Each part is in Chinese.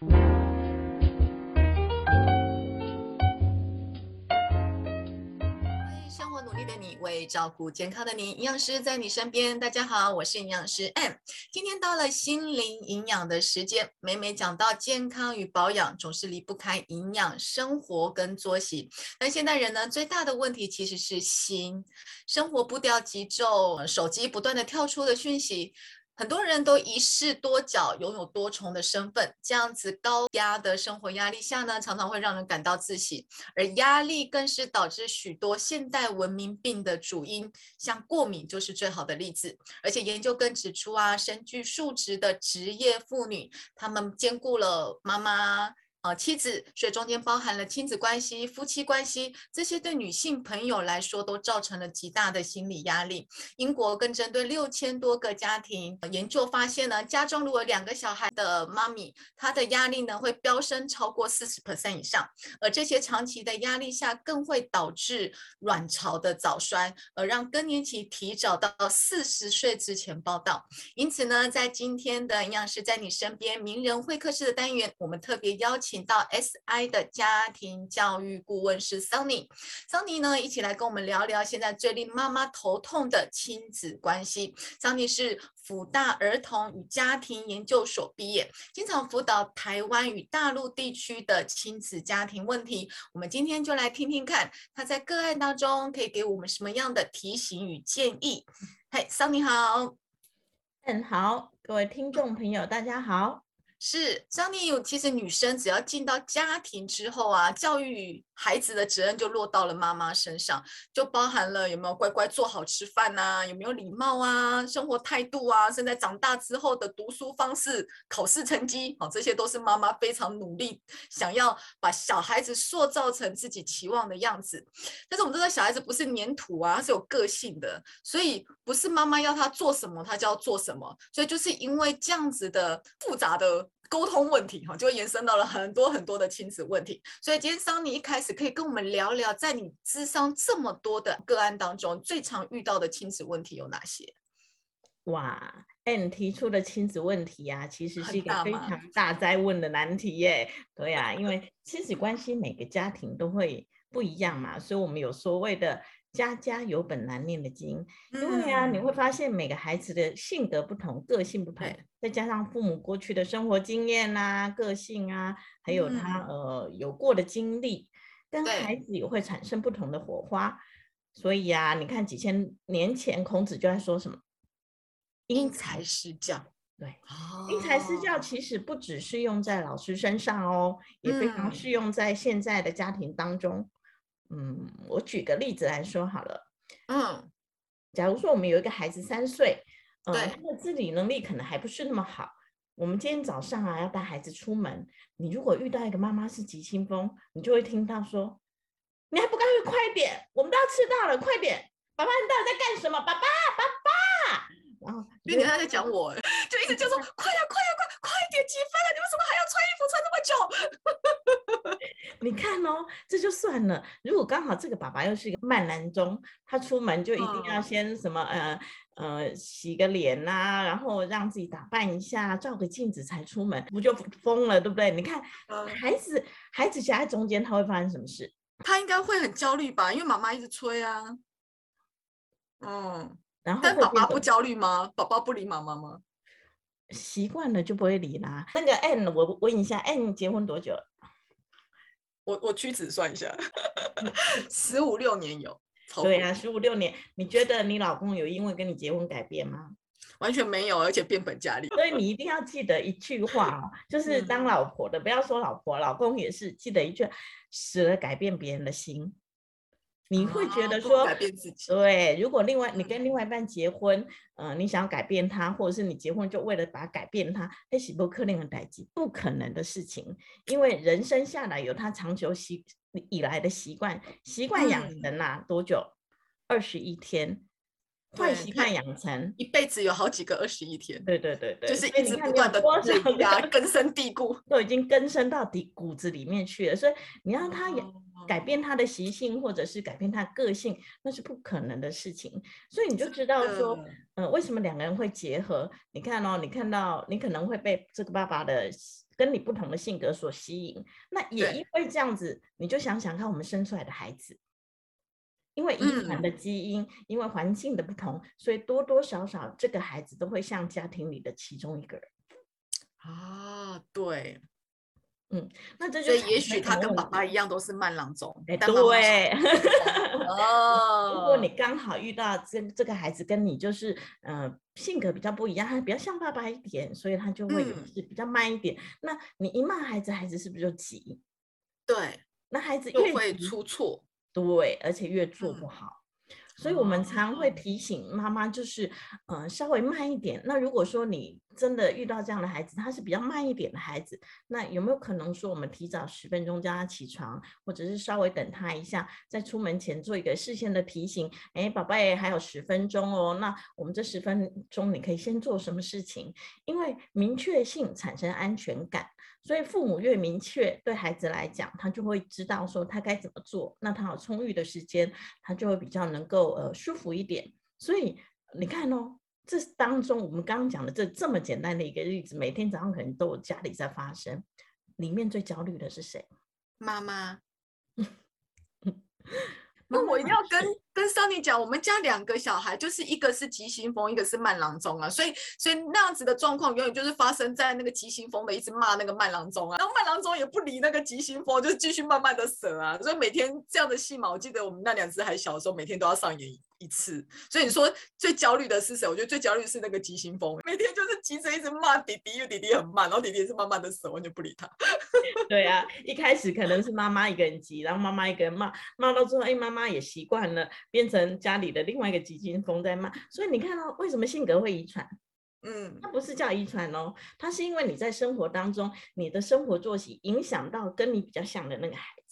为生活努力的你，为照顾健康的你，营养师在你身边。大家好，我是营养师 M。今天到了心灵营养的时间，每每讲到健康与保养，总是离不开营养、生活跟作息。但现代人呢，最大的问题其实是心，生活步调急骤，手机不断的跳出的讯息。很多人都一视多角，拥有多重的身份，这样子高压的生活压力下呢，常常会让人感到自喜，而压力更是导致许多现代文明病的主因，像过敏就是最好的例子。而且研究更指出啊，身具数值的职业妇女，她们兼顾了妈妈。啊，妻子，所以中间包含了亲子关系、夫妻关系，这些对女性朋友来说都造成了极大的心理压力。英国更针对六千多个家庭研究发现呢，家中如果两个小孩的妈咪，她的压力呢会飙升超过四十 percent 以上，而这些长期的压力下更会导致卵巢的早衰，而让更年期提早到四十岁之前报道。因此呢，在今天的营养师在你身边名人会客室的单元，我们特别邀请。请到 SI 的家庭教育顾问是 Sunny，Sunny 呢一起来跟我们聊聊现在最令妈妈头痛的亲子关系。Sunny 是辅大儿童与家庭研究所毕业，经常辅导台湾与大陆地区的亲子家庭问题。我们今天就来听听看他在个案当中可以给我们什么样的提醒与建议。嘿，Sunny 好，嗯好，各位听众朋友大家好。是张丽有，其实女生只要进到家庭之后啊，教育。孩子的责任就落到了妈妈身上，就包含了有没有乖乖做好吃饭呐，有没有礼貌啊，生活态度啊，甚至长大之后的读书方式、考试成绩，好，这些都是妈妈非常努力想要把小孩子塑造成自己期望的样子。但是我们知道，小孩子不是粘土啊，是有个性的，所以不是妈妈要他做什么，他就要做什么。所以就是因为这样子的复杂的沟通问题，哈，就会延伸到了很多很多的亲子问题。所以今天桑尼一开始。可以跟我们聊聊，在你智商这么多的个案当中，最常遇到的亲子问题有哪些？哇，N 提出的亲子问题啊，其实是一个非常大灾问的难题耶。对呀，因为 亲子关系每个家庭都会不一样嘛，所以我们有所谓的。家家有本难念的经，因为啊，你会发现每个孩子的性格不同，个性不同，再加上父母过去的生活经验啊、个性啊，还有他呃有过的经历，跟孩子也会产生不同的火花。所以啊，你看几千年前孔子就在说什么“因材施教”，对，“因材施教”其实不只是用在老师身上哦，也非常适用在现在的家庭当中。嗯，我举个例子来说好了。嗯，假如说我们有一个孩子三岁，嗯，他的自理能力可能还不是那么好。我们今天早上啊要带孩子出门，你如果遇到一个妈妈是急心风，你就会听到说：“你还不赶快快点，我们都要迟到了，快点！爸爸你到底在干什么？爸爸，爸爸！”然后因为他在讲我，就一直就说：“快呀，快呀，快快点，几分了？你为什么还要穿衣服穿那么久？”你看哦，这就算了。如果刚好这个爸爸又是一个慢男中，他出门就一定要先什么呃呃洗个脸呐，然后让自己打扮一下，照个镜子才出门，不就疯了，对不对？你看孩子孩子夹在中间，他会发生什么事？他应该会很焦虑吧？因为妈妈一直催啊。嗯，然后但爸爸不焦虑吗？宝宝不理妈妈吗？习惯了就不会理啦。那个 N，我问一下，N 结婚多久？我我屈指算一下，十五六年有。对啊，十五六年。你觉得你老公有因为跟你结婚改变吗？完全没有，而且变本加厉。所以 你一定要记得一句话哦，就是当老婆的不要说老婆，老公也是记得一句，死了改变别人的心。你会觉得说，改变自己。对，如果另外你跟另外一半结婚，呃，你想要改变他，或者是你结婚就为了把改变他，那是不可能的代际，不可能的事情。因为人生下来有他长久习以来的习惯，习惯养成呐，多久？二十一天。坏习惯养成，一辈子有好几个二十一天。对对对对，就是一直不断的累压，根深蒂固，都已经根深到底骨子里面去了。所以你让他也。改变他的习性，或者是改变他个性，那是不可能的事情。所以你就知道说，嗯，为什么两个人会结合？你看哦，你看到你可能会被这个爸爸的跟你不同的性格所吸引。那也因为这样子，你就想想看，我们生出来的孩子，因为遗传的基因，因为环境的不同，所以多多少少这个孩子都会像家庭里的其中一个人。啊，对。嗯，那这就也许他跟爸爸一样都是慢郎中。哎，对。哦，如果你刚好遇到这这个孩子跟你就是呃性格比较不一样，他比较像爸爸一点，所以他就会是比较慢一点。那你一骂孩子，孩子是不是就急？对，那孩子越会出错。对，而且越做不好。所以我们常会提醒妈妈，就是，嗯，稍微慢一点。那如果说你真的遇到这样的孩子，他是比较慢一点的孩子，那有没有可能说我们提早十分钟叫他起床，或者是稍微等他一下，在出门前做一个事先的提醒？哎，宝贝，还有十分钟哦。那我们这十分钟你可以先做什么事情？因为明确性产生安全感。所以父母越明确，对孩子来讲，他就会知道说他该怎么做。那他有充裕的时间，他就会比较能够呃舒服一点。所以你看哦，这当中我们刚刚讲的这这么简单的一个例子，每天早上可能都有家里在发生，里面最焦虑的是谁？妈妈。那我一定要跟跟桑尼讲，我们家两个小孩，就是一个是急行风，一个是慢郎中啊，所以所以那样子的状况，永远就是发生在那个急行风的一直骂那个慢郎中啊，然后慢郎中也不理那个急行风，就继续慢慢的死啊，所以每天这样的戏嘛，我记得我们那两只还小的时候，每天都要上演。一次，所以你说最焦虑的是谁？我觉得最焦虑是那个急行风，每天就是急着一直骂弟弟，因为弟弟很慢，然后弟弟也是慢慢的死，完全不理他。对啊，一开始可能是妈妈一个人急，然后妈妈一个人骂，骂到最后，哎，妈妈也习惯了，变成家里的另外一个急行风在骂。所以你看到为什么性格会遗传？嗯，它不是叫遗传哦，它是因为你在生活当中，你的生活作息影响到跟你比较像的那个孩子。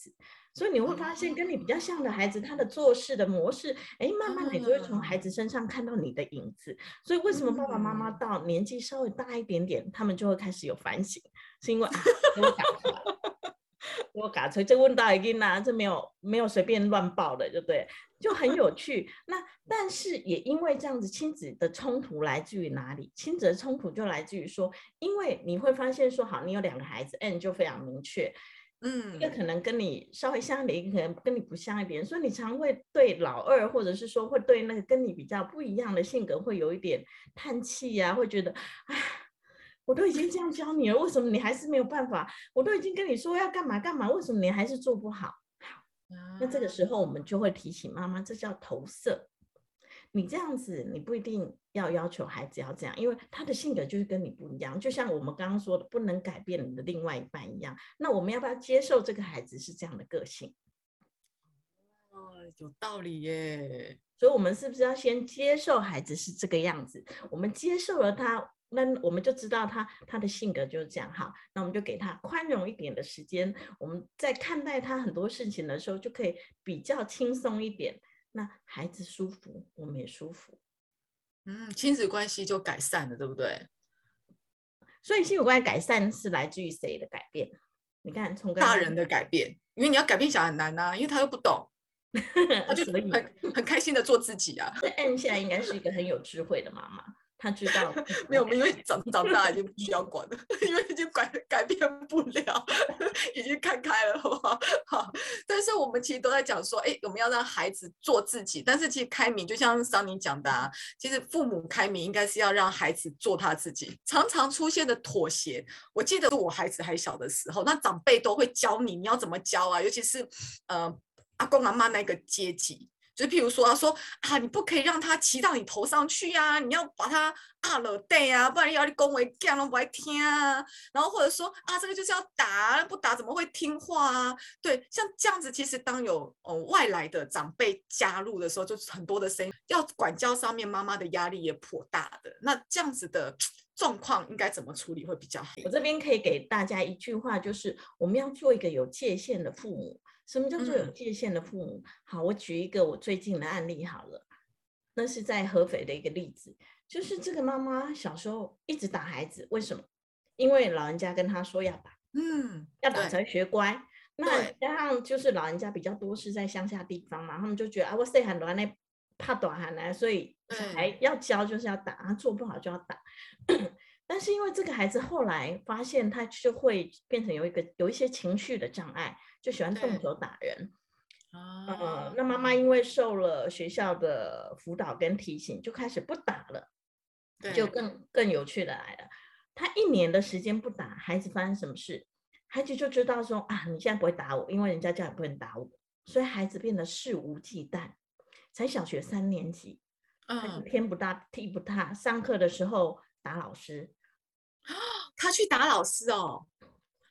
所以你会发现，跟你比较像的孩子，他的做事的模式，哎，慢慢你就会从孩子身上看到你的影子。所以为什么爸爸妈妈到年纪稍微大一点点，他们就会开始有反省，是因为啊，我搞错，我搞错，这问到一定啦，这没有没有随便乱报的，对不对？就很有趣。那但是也因为这样子，亲子的冲突来自于哪里？亲子的冲突就来自于说，因为你会发现说，好，你有两个孩子，N 就非常明确。嗯，一个可能跟你稍微像一点，一个可能跟你不像一点，所以你常会对老二，或者是说会对那个跟你比较不一样的性格，会有一点叹气呀，会觉得，哎，我都已经这样教你了，为什么你还是没有办法？我都已经跟你说要干嘛干嘛，为什么你还是做不好？好，那这个时候我们就会提醒妈妈，这叫投射。你这样子，你不一定要要求孩子要这样，因为他的性格就是跟你不一样。就像我们刚刚说的，不能改变你的另外一半一样。那我们要不要接受这个孩子是这样的个性？哦，有道理耶。所以，我们是不是要先接受孩子是这个样子？我们接受了他，那我们就知道他他的性格就是这样。好，那我们就给他宽容一点的时间。我们在看待他很多事情的时候，就可以比较轻松一点。那孩子舒服，我们也舒服，嗯，亲子关系就改善了，对不对？所以亲子关系改善是来自于谁的改变？你看，从大人的改变，因为你要改变小孩很难呐，因为他又不懂，他就很很开心的做自己啊。那 N 现在应该是一个很有智慧的妈妈。他知道没有，因为长长大已经不需要管了，因为已经改改变不了，已经看开了，好不好？好。但是我们其实都在讲说，哎，我们要让孩子做自己。但是其实开明，就像桑尼讲的，啊，其实父母开明应该是要让孩子做他自己。常常出现的妥协，我记得我孩子还小的时候，那长辈都会教你，你要怎么教啊？尤其是呃阿公阿妈那个阶级。就譬如说，他说啊，你不可以让他骑到你头上去呀，你要把他啊了带啊，不然要你恭维，这样都不爱听啊。然后或者说啊，这个就是要打，不打怎么会听话啊？对，像这样子，其实当有呃外来的长辈加入的时候，就是很多的声音，要管教上面妈妈的压力也颇大的。那这样子的状况应该怎么处理会比较好？我这边可以给大家一句话，就是我们要做一个有界限的父母。什么叫做有界限的父母？好，我举一个我最近的案例好了，那是在合肥的一个例子，就是这个妈妈小时候一直打孩子，为什么？因为老人家跟她说要打，嗯，要打才学乖。那加上就是老人家比较多是在乡下地方嘛，他们就觉得啊，我细汉短呢怕短汉呢，所以小孩要教就是要打，他做不好就要打。但是因为这个孩子后来发现他就会变成有一个有一些情绪的障碍，就喜欢动手打人。啊，那妈妈因为受了学校的辅导跟提醒，就开始不打了。就更更有趣的来了，他一年的时间不打，孩子发生什么事，孩子就知道说啊，你现在不会打我，因为人家叫你不能打我，所以孩子变得肆无忌惮。才小学三年级，嗯，天不大地不大，上课的时候打老师，他去打老师哦，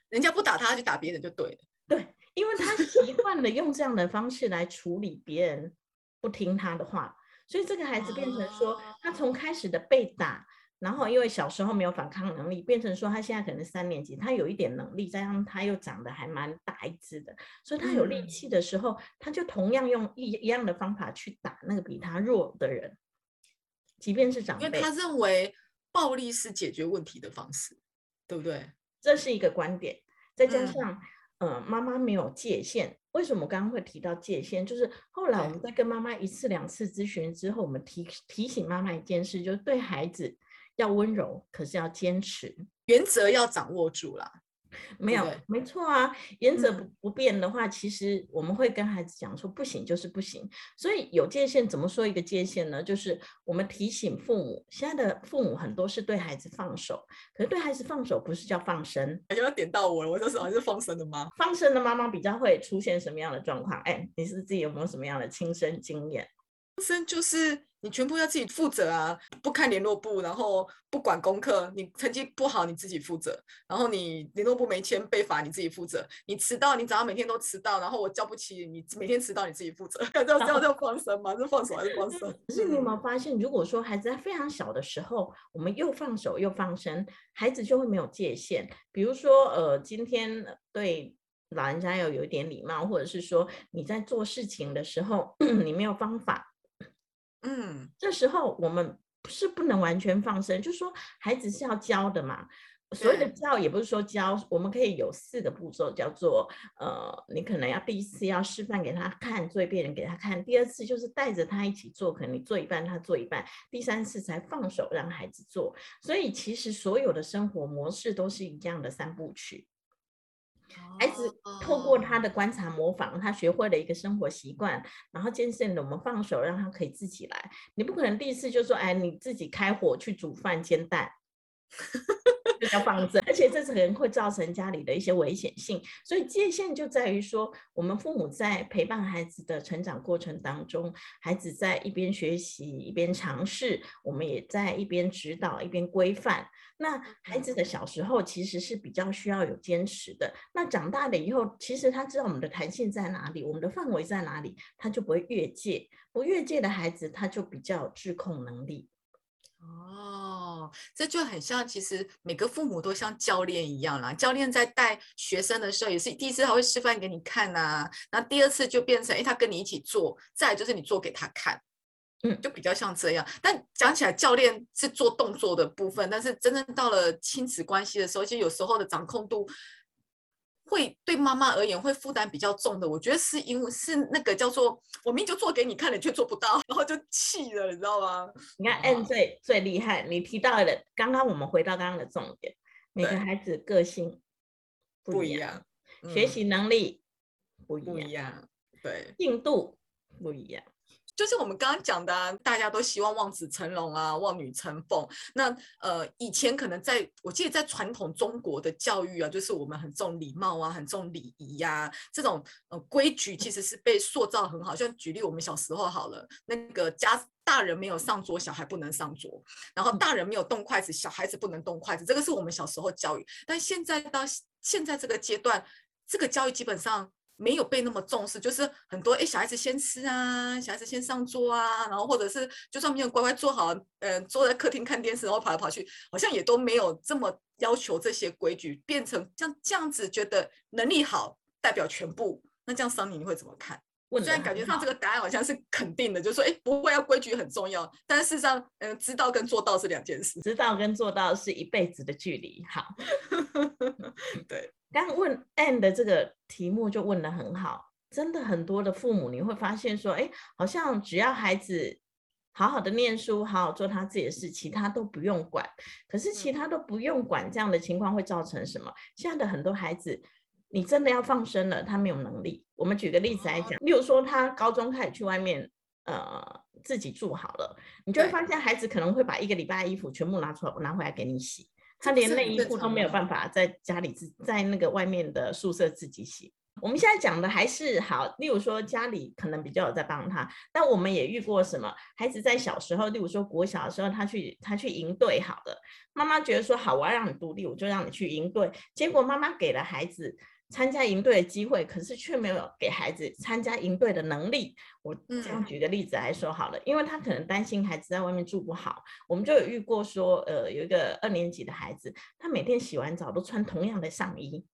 人家不打他，他去打别人就对了。对，因为他习惯了用这样的方式来处理别人不听他的话。所以这个孩子变成说，他从开始的被打，然后因为小时候没有反抗能力，变成说他现在可能三年级，他有一点能力，加上他又长得还蛮大一只的，所以他有力气的时候，他就同样用一一样的方法去打那个比他弱的人，即便是长辈，因为他认为暴力是解决问题的方式，对不对？这是一个观点，再加上。嗯，妈妈没有界限。为什么我刚刚会提到界限？就是后来我们在跟妈妈一次两次咨询之后，我们提提醒妈妈一件事，就是对孩子要温柔，可是要坚持，原则要掌握住了。没有，没错啊。原则不不变的话，其实我们会跟孩子讲说，不行就是不行。所以有界限，怎么说一个界限呢？就是我们提醒父母，现在的父母很多是对孩子放手，可是对孩子放手不是叫放生。哎，要点到我了，我就是还是放生的吗？放生的妈妈比较会出现什么样的状况？哎，你是自己有没有什么样的亲身经验？放生就是。你全部要自己负责啊！不看联络部，然后不管功课，你成绩不好你自己负责。然后你联络部没签被罚，你自己负责。你迟到，你早上每天都迟到，然后我叫不起你，每天迟到你自己负责。这样这样叫放生吗？是放手还是放生？可是你有没有发现，如果说孩子在非常小的时候，我们又放手又放生，孩子就会没有界限。比如说，呃，今天对老人家要有一点礼貌，或者是说你在做事情的时候，你没有方法。嗯，这时候我们是不能完全放生，就是说孩子是要教的嘛。所谓的教也不是说教，我们可以有四个步骤，叫做呃，你可能要第一次要示范给他看，做一遍给他看；第二次就是带着他一起做，可能你做一半，他做一半；第三次才放手让孩子做。所以其实所有的生活模式都是一样的三部曲。孩子透过他的观察模仿，他学会了一个生活习惯，然后渐渐的我们放手让他可以自己来。你不可能第一次就说，哎，你自己开火去煮饭煎蛋。要放 正，而且这可能会造成家里的一些危险性，所以界限就在于说，我们父母在陪伴孩子的成长过程当中，孩子在一边学习一边尝试，我们也在一边指导一边规范。那孩子的小时候其实是比较需要有坚持的，那长大了以后，其实他知道我们的弹性在哪里，我们的范围在哪里，他就不会越界。不越界的孩子，他就比较有自控能力。哦，这就很像，其实每个父母都像教练一样啦。教练在带学生的时候，也是第一次他会示范给你看呐，然后第二次就变成，哎，他跟你一起做，再就是你做给他看，嗯，就比较像这样。但讲起来，教练是做动作的部分，但是真正到了亲子关系的时候，其实有时候的掌控度。会对妈妈而言会负担比较重的，我觉得是因为是那个叫做我明明就做给你看，了却做不到，然后就气了，你知道吗？你看 N 最最厉害，你提到的刚刚我们回到刚刚的重点，每个孩子个性不一样，学习能力不一样，对，进度不一样。就是我们刚刚讲的，大家都希望望子成龙啊，望女成凤。那呃，以前可能在我记得在传统中国的教育啊，就是我们很重礼貌啊，很重礼仪呀，这种呃规矩其实是被塑造很好。像举例我们小时候好了，那个家大人没有上桌，小孩不能上桌；然后大人没有动筷子，小孩子不能动筷子。这个是我们小时候教育，但现在到现在这个阶段，这个教育基本上。没有被那么重视，就是很多哎，小孩子先吃啊，小孩子先上桌啊，然后或者是就算没有乖乖坐好，呃，坐在客厅看电视，然后跑来跑去，好像也都没有这么要求这些规矩，变成像这样子，觉得能力好代表全部，那这样桑尼你会怎么看？我虽然感觉上这个答案好像是肯定的，就说哎，不会要规矩很重要，但是事实上，嗯，知道跟做到是两件事，知道跟做到是一辈子的距离。好，对。刚问 and 的这个题目就问得很好，真的很多的父母你会发现说，哎，好像只要孩子好好的念书，好好做他自己的事，其他都不用管。可是其他都不用管，这样的情况会造成什么？现在的很多孩子，你真的要放生了，他没有能力。我们举个例子来讲，例如说他高中开始去外面，呃，自己住好了，你就会发现孩子可能会把一个礼拜的衣服全部拿出来拿回来给你洗，他连内衣裤都没有办法在家里自在那个外面的宿舍自己洗。我们现在讲的还是好，例如说家里可能比较有在帮他，但我们也遇过什么孩子在小时候，例如说国小的时候，他去他去营队，好的，妈妈觉得说好，我要让你独立，我就让你去营队，结果妈妈给了孩子参加营队的机会，可是却没有给孩子参加营队的能力。我这样举个例子来说好了，因为他可能担心孩子在外面住不好，我们就有遇过说，呃，有一个二年级的孩子，他每天洗完澡都穿同样的上衣。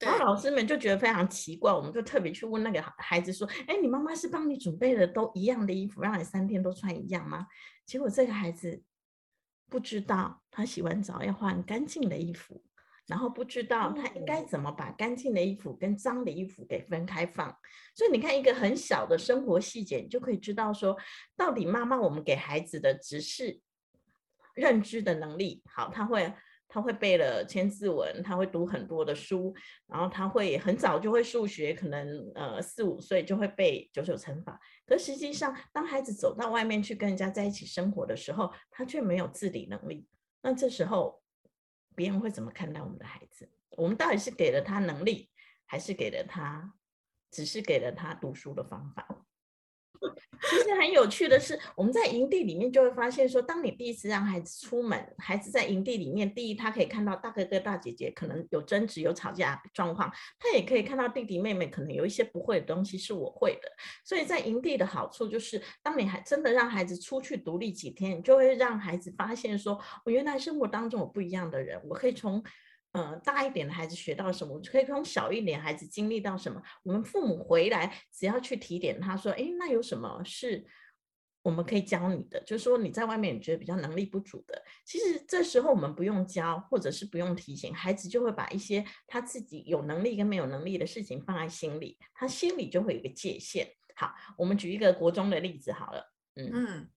然后老师们就觉得非常奇怪，我们就特别去问那个孩子说：“哎，你妈妈是帮你准备的都一样的衣服，让你三天都穿一样吗？”结果这个孩子不知道他洗完澡要换干净的衣服，然后不知道他应该怎么把干净的衣服跟脏的衣服给分开放。所以你看，一个很小的生活细节，你就可以知道说，到底妈妈我们给孩子的只是认知的能力，好，他会。他会背了千字文，他会读很多的书，然后他会很早就会数学，可能呃四五岁就会背九九乘法。可实际上，当孩子走到外面去跟人家在一起生活的时候，他却没有自理能力。那这时候，别人会怎么看待我们的孩子？我们到底是给了他能力，还是给了他，只是给了他读书的方法？其实很有趣的是，我们在营地里面就会发现说，当你第一次让孩子出门，孩子在营地里面，第一他可以看到大哥哥大姐姐可能有争执、有吵架状况，他也可以看到弟弟妹妹可能有一些不会的东西是我会的。所以在营地的好处就是，当你还真的让孩子出去独立几天，你就会让孩子发现说，我原来生活当中有不一样的人，我可以从。嗯，大一点的孩子学到什么，可以从小一点孩子经历到什么。我们父母回来只要去提点他说：“哎，那有什么是我们可以教你的？就是说你在外面你觉得比较能力不足的，其实这时候我们不用教，或者是不用提醒，孩子就会把一些他自己有能力跟没有能力的事情放在心里，他心里就会有一个界限。好，我们举一个国中的例子好了，嗯嗯。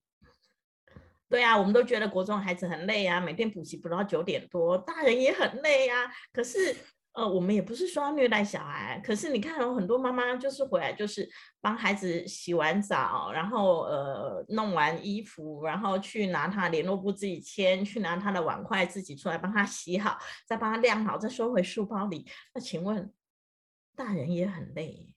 对啊，我们都觉得国中孩子很累啊，每天补习补到九点多，大人也很累啊。可是，呃，我们也不是说要虐待小孩。可是你看，有很多妈妈就是回来就是帮孩子洗完澡，然后呃弄完衣服，然后去拿他联络簿自己签，去拿他的碗筷自己出来帮他洗好，再帮他晾好，再收回书包里。那请问，大人也很累。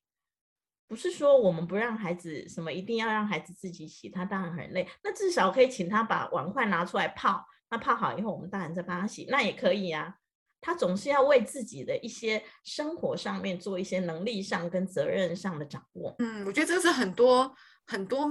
不是说我们不让孩子什么，一定要让孩子自己洗，他当然很累。那至少可以请他把碗筷拿出来泡，那泡好以后，我们大人再帮他洗，那也可以啊。他总是要为自己的一些生活上面做一些能力上跟责任上的掌握。嗯，我觉得这是很多很多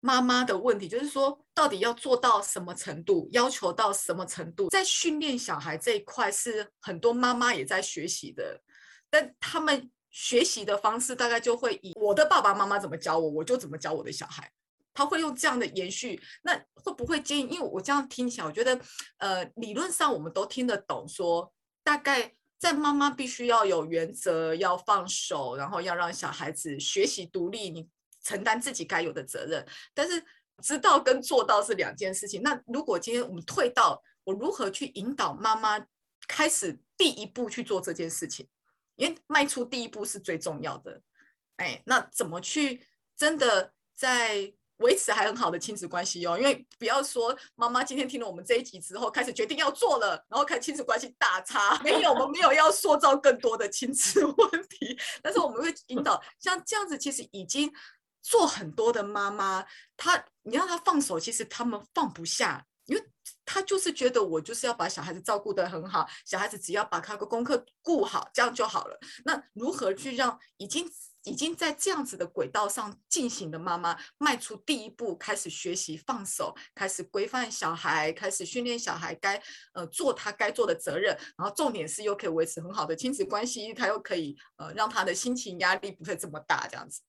妈妈的问题，就是说到底要做到什么程度，要求到什么程度，在训练小孩这一块是很多妈妈也在学习的，但他们。学习的方式大概就会以我的爸爸妈妈怎么教我，我就怎么教我的小孩。他会用这样的延续，那会不会建议？因为我这样听起来，我觉得，呃，理论上我们都听得懂，说大概在妈妈必须要有原则，要放手，然后要让小孩子学习独立，你承担自己该有的责任。但是知道跟做到是两件事情。那如果今天我们退到我如何去引导妈妈开始第一步去做这件事情？因为迈出第一步是最重要的，哎，那怎么去真的在维持还很好的亲子关系哦？因为不要说妈妈今天听了我们这一集之后，开始决定要做了，然后看亲子关系大差，没有，我们没有要塑造更多的亲子问题，但是我们会引导像这样子，其实已经做很多的妈妈，她你让她放手，其实他们放不下。他就是觉得我就是要把小孩子照顾得很好，小孩子只要把他的功课顾好，这样就好了。那如何去让已经已经在这样子的轨道上进行的妈妈迈出第一步，开始学习放手，开始规范小孩，开始训练小孩该呃做他该做的责任，然后重点是又可以维持很好的亲子关系，他又可以呃让他的心情压力不会这么大，这样子。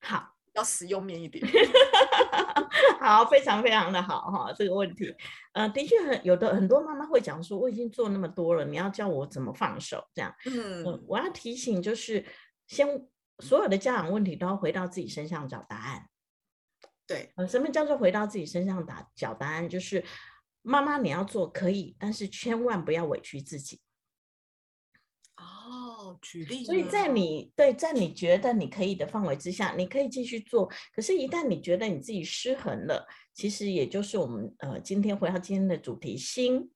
好。要实用面一点，好，非常非常的好哈，这个问题，呃，的确很有的很多妈妈会讲说，我已经做那么多了，你要教我怎么放手这样，嗯，我要提醒就是，先所有的家长问题都要回到自己身上找答案，对，呃，什么叫做回到自己身上打找答案？就是妈妈你要做可以，但是千万不要委屈自己。哦，举例。所以在你对在你觉得你可以的范围之下，你可以继续做。可是，一旦你觉得你自己失衡了，其实也就是我们呃今天回到今天的主题心。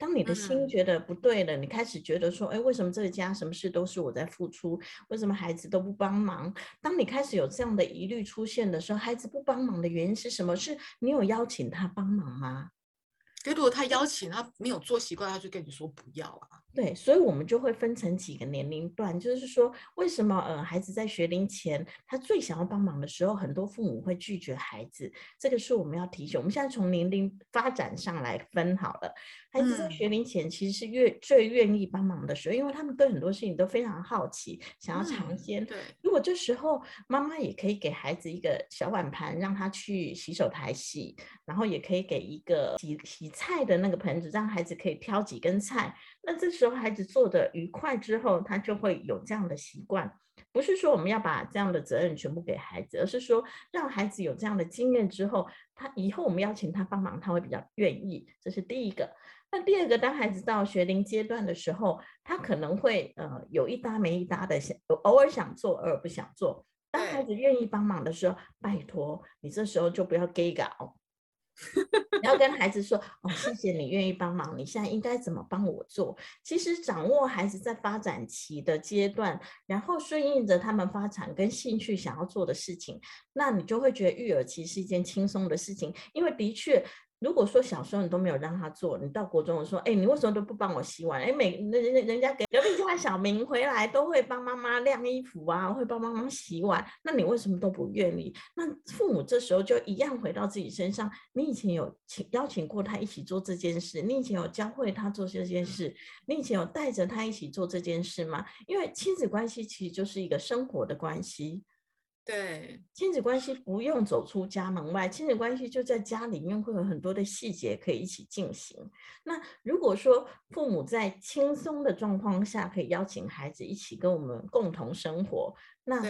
当你的心觉得不对了，你开始觉得说，哎，为什么这个家什么事都是我在付出？为什么孩子都不帮忙？当你开始有这样的疑虑出现的时候，孩子不帮忙的原因是什么？是你有邀请他帮忙吗？如果他邀请他没有做习惯，他就跟你说不要啊。对，所以我们就会分成几个年龄段，就是说，为什么呃孩子在学龄前他最想要帮忙的时候，很多父母会拒绝孩子，这个是我们要提醒。我们现在从年龄发展上来分好了，孩子在学龄前其实是越最愿意帮忙的时候，因为他们对很多事情都非常好奇，想要尝鲜。对，如果这时候妈妈也可以给孩子一个小碗盘，让他去洗手台洗，然后也可以给一个洗洗菜的那个盆子，让孩子可以挑几根菜。那这时候孩子做的愉快之后，他就会有这样的习惯。不是说我们要把这样的责任全部给孩子，而是说让孩子有这样的经验之后，他以后我们邀请他帮忙，他会比较愿意。这是第一个。那第二个，当孩子到学龄阶段的时候，他可能会呃有一搭没一搭的想，偶尔想做，偶尔不想做。当孩子愿意帮忙的时候，拜托你这时候就不要给搞。你要跟孩子说哦，谢谢你愿意帮忙，你现在应该怎么帮我做？其实掌握孩子在发展期的阶段，然后顺应着他们发展跟兴趣想要做的事情，那你就会觉得育儿其实是一件轻松的事情，因为的确。如果说小时候你都没有让他做，你到国中说，哎，你为什么都不帮我洗碗？哎，每人人人家给隔壁家小明回来都会帮妈妈晾衣服啊，会帮妈妈洗碗，那你为什么都不愿意？那父母这时候就一样回到自己身上，你以前有请邀请过他一起做这件事，你以前有教会他做这件事，你以前有带着他一起做这件事吗？因为亲子关系其实就是一个生活的关系。对，亲子关系不用走出家门外，亲子关系就在家里面，会有很多的细节可以一起进行。那如果说父母在轻松的状况下，可以邀请孩子一起跟我们共同生活，那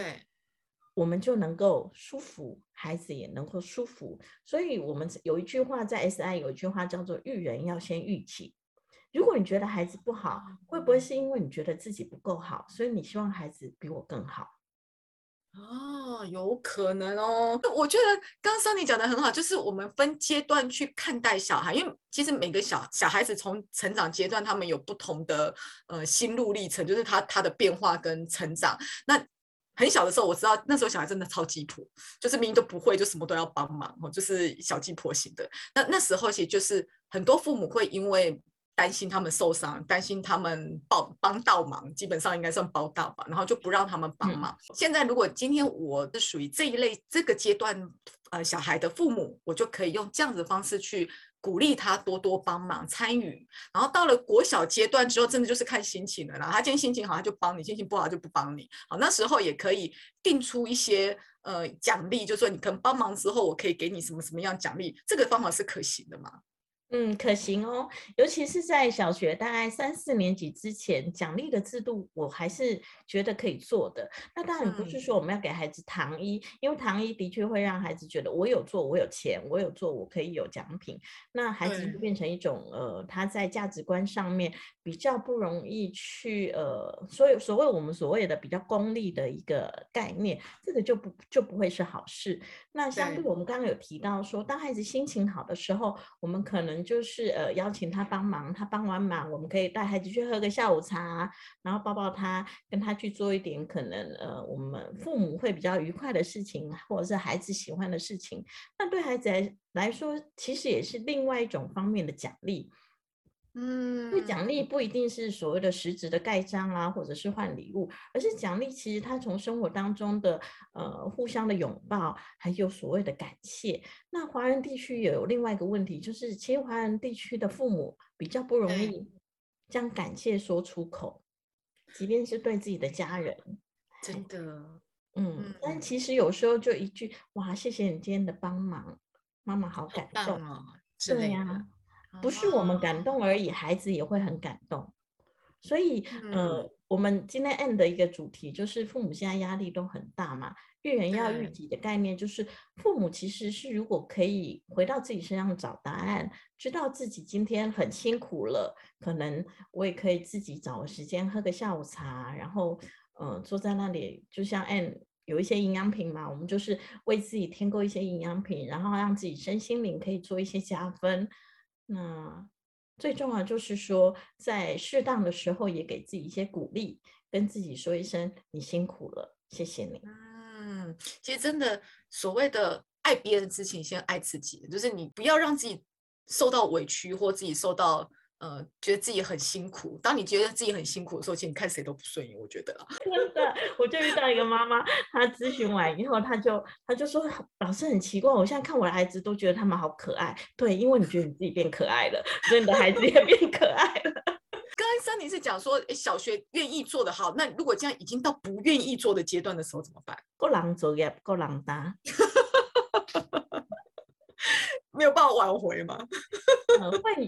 我们就能够舒服，孩子也能够舒服。所以，我们有一句话在 SI 有一句话叫做“育人要先育己”。如果你觉得孩子不好，会不会是因为你觉得自己不够好，所以你希望孩子比我更好？哦，有可能哦。我觉得刚刚桑尼讲的很好，就是我们分阶段去看待小孩，因为其实每个小小孩子从成长阶段，他们有不同的呃心路历程，就是他他的变化跟成长。那很小的时候，我知道那时候小孩真的超级婆，就是明明都不会，就什么都要帮忙，就是小鸡婆型的。那那时候其实就是很多父母会因为。担心他们受伤，担心他们帮帮倒忙，基本上应该算包到吧，然后就不让他们帮忙。现在如果今天我是属于这一类这个阶段，呃，小孩的父母，我就可以用这样子的方式去鼓励他多多帮忙参与。然后到了国小阶段之后，真的就是看心情了啦。他今天心情好，他就帮你；心情不好就不帮你。好，那时候也可以定出一些呃奖励，就说你可能帮忙之后，我可以给你什么什么样奖励。这个方法是可行的吗？嗯，可行哦，尤其是在小学大概三四年级之前，奖励的制度我还是觉得可以做的。那当然不是说我们要给孩子糖衣，因为糖衣的确会让孩子觉得我有做，我有钱，我有做，我可以有奖品。那孩子就变成一种呃，他在价值观上面比较不容易去呃，所以所谓我们所谓的比较功利的一个概念，这个就不就不会是好事。那相对我们刚刚有提到说，当孩子心情好的时候，我们可能就是呃邀请他帮忙，他帮完忙，我们可以带孩子去喝个下午茶，然后抱抱他，跟他去做一点可能呃我们父母会比较愉快的事情，或者是孩子喜欢的事情。那对孩子来来说，其实也是另外一种方面的奖励。嗯，因为奖励不一定是所谓的实质的盖章啊，或者是换礼物，而是奖励其实他从生活当中的呃互相的拥抱，还有所谓的感谢。那华人地区也有另外一个问题，就是其实华人地区的父母比较不容易将感谢说出口，即便是对自己的家人，真的，嗯，但其实有时候就一句哇，谢谢你今天的帮忙，妈妈好感动啊，对呀。不是我们感动而已，孩子也会很感动。所以，呃，我们今天 end 的一个主题就是父母现在压力都很大嘛，育人要育己的概念就是父母其实是如果可以回到自己身上找答案，知道自己今天很辛苦了，可能我也可以自己找个时间喝个下午茶，然后，嗯，坐在那里，就像 Ann 有一些营养品嘛，我们就是为自己添购一些营养品，然后让自己身心灵可以做一些加分。那最重要就是说，在适当的时候也给自己一些鼓励，跟自己说一声“你辛苦了，谢谢你”。嗯，其实真的所谓的爱别人之前，先爱自己，就是你不要让自己受到委屈，或自己受到。呃，觉得自己很辛苦。当你觉得自己很辛苦的时候，其实你看谁都不顺眼。我觉得，真的，我就遇到一个妈妈，她咨询完以后，她就她就说，老师很奇怪，我现在看我的孩子都觉得他们好可爱。对，因为你觉得你自己变可爱了，所以你的孩子也变可爱了。刚刚三林是讲说，小学愿意做的好，那如果这样已经到不愿意做的阶段的时候怎么办？够狼走也够狼打，没有办法挽回吗？会。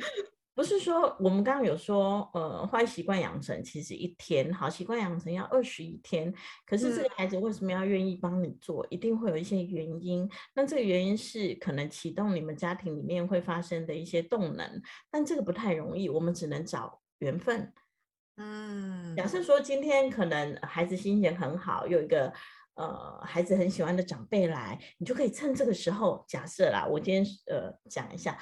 不是说我们刚刚有说，呃，坏习惯养成其实一天，好习惯养成要二十一天。可是这个孩子为什么要愿意帮你做？一定会有一些原因。那这个原因是可能启动你们家庭里面会发生的一些动能，但这个不太容易，我们只能找缘分。嗯，假设说今天可能孩子心情很好，有一个呃孩子很喜欢的长辈来，你就可以趁这个时候，假设啦，我今天呃讲一下。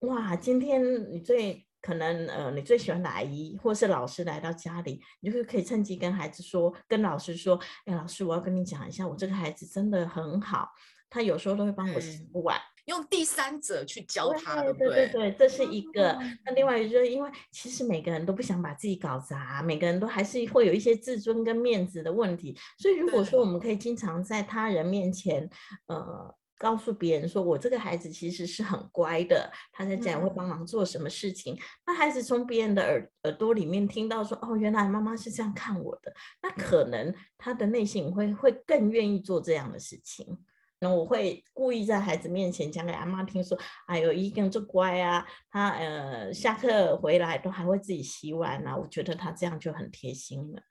哇，今天你最可能呃，你最喜欢的阿姨或是老师来到家里，你就可以趁机跟孩子说，跟老师说，哎，老师，我要跟你讲一下，我这个孩子真的很好，他有时候都会帮我洗碗，用第三者去教他，对对对对，这是一个。那另外就是因为其实每个人都不想把自己搞砸，每个人都还是会有一些自尊跟面子的问题，所以如果说我们可以经常在他人面前，呃。告诉别人说，我这个孩子其实是很乖的，他在家里会帮忙做什么事情。那孩子从别人的耳耳朵里面听到说，哦，原来妈妈是这样看我的，那可能他的内心会会更愿意做这样的事情。那我会故意在孩子面前讲给阿妈听说，哎呦，一根就乖啊，他呃下课回来都还会自己洗碗啊，我觉得他这样就很贴心了。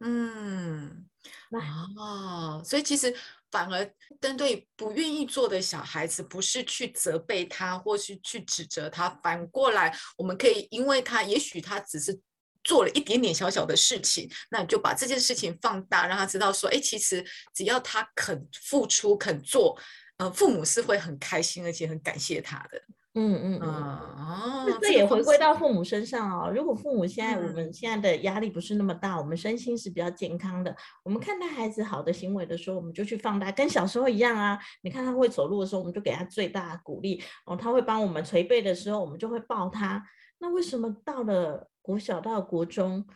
嗯，哦，所以其实。反而针对不愿意做的小孩子，不是去责备他，或是去指责他，反过来，我们可以因为他，也许他只是做了一点点小小的事情，那你就把这件事情放大，让他知道说，哎，其实只要他肯付出、肯做，呃，父母是会很开心，而且很感谢他的。嗯嗯嗯，哦，这也回归到父母身上哦。如果父母现在我们现在的压力不是那么大，我们身心是比较健康的，我们看待孩子好的行为的时候，我们就去放大，跟小时候一样啊。你看他会走路的时候，我们就给他最大的鼓励哦。他会帮我们捶背的时候，我们就会抱他。那为什么到了国小到国中？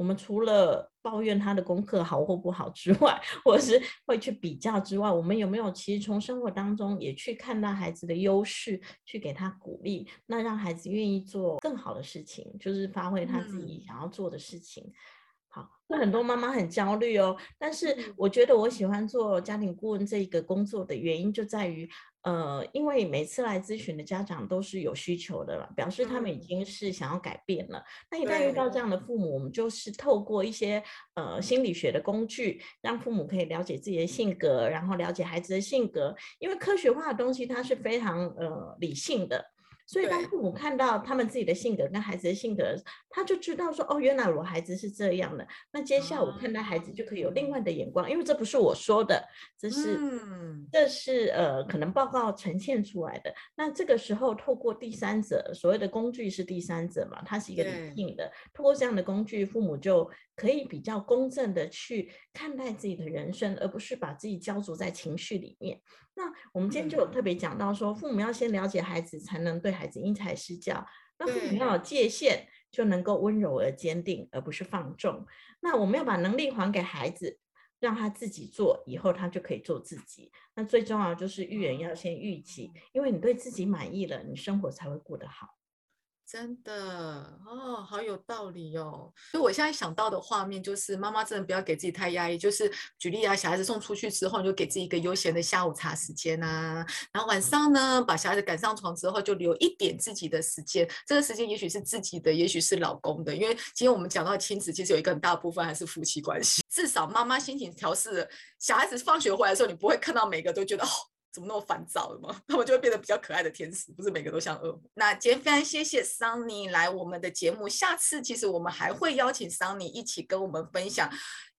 我们除了抱怨他的功课好或不好之外，或者是会去比较之外，我们有没有其实从生活当中也去看到孩子的优势，去给他鼓励，那让孩子愿意做更好的事情，就是发挥他自己想要做的事情。好，那很多妈妈很焦虑哦。但是我觉得我喜欢做家庭顾问这一个工作的原因就在于，呃，因为每次来咨询的家长都是有需求的了，表示他们已经是想要改变了。那一旦遇到这样的父母，我们就是透过一些呃心理学的工具，让父母可以了解自己的性格，然后了解孩子的性格。因为科学化的东西它是非常呃理性的。所以当父母看到他们自己的性格跟孩子的性格，他就知道说，哦，原来我孩子是这样的。那接下来我看待孩子就可以有另外的眼光，因为这不是我说的，这是，这是呃可能报告呈现出来的。那这个时候透过第三者，所谓的工具是第三者嘛，它是一个理性的。透过这样的工具，父母就可以比较公正的去看待自己的人生，而不是把自己焦灼在情绪里面。那我们今天就有特别讲到说，父母要先了解孩子，才能对孩子因材施教。那父母要有界限，就能够温柔而坚定，而不是放纵。那我们要把能力还给孩子，让他自己做，以后他就可以做自己。那最重要就是育人要先育己，因为你对自己满意了，你生活才会过得好。真的哦，好有道理哦。所以我现在想到的画面就是，妈妈真的不要给自己太压抑。就是举例啊，小孩子送出去之后，你就给自己一个悠闲的下午茶时间啊。然后晚上呢，把小孩子赶上床之后，就留一点自己的时间。这个时间也许是自己的，也许是老公的。因为今天我们讲到亲子，其实有一个很大部分还是夫妻关系。至少妈妈心情调试，小孩子放学回来的时候，你不会看到每个都觉得哦。怎么那么烦躁了吗？他们就会变得比较可爱的天使，不是每个都像恶魔。那今天非常谢谢 Sunny 来我们的节目，下次其实我们还会邀请 Sunny 一起跟我们分享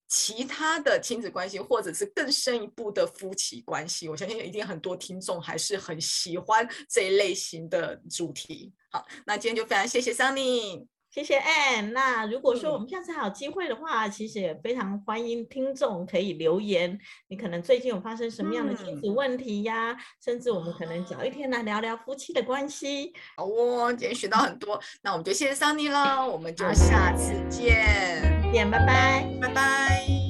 其他的亲子关系，或者是更深一步的夫妻关系。我相信一定很多听众还是很喜欢这一类型的主题。好，那今天就非常谢谢 Sunny。谢谢 Anne。那如果说我们下次还有机会的话，其实也非常欢迎听众可以留言。你可能最近有发生什么样的亲子问题呀？甚至我们可能找一天来聊聊夫妻的关系。好哦，今天学到很多，那我们就谢谢 Sunny 了。我们就下次见，见，拜拜，拜拜。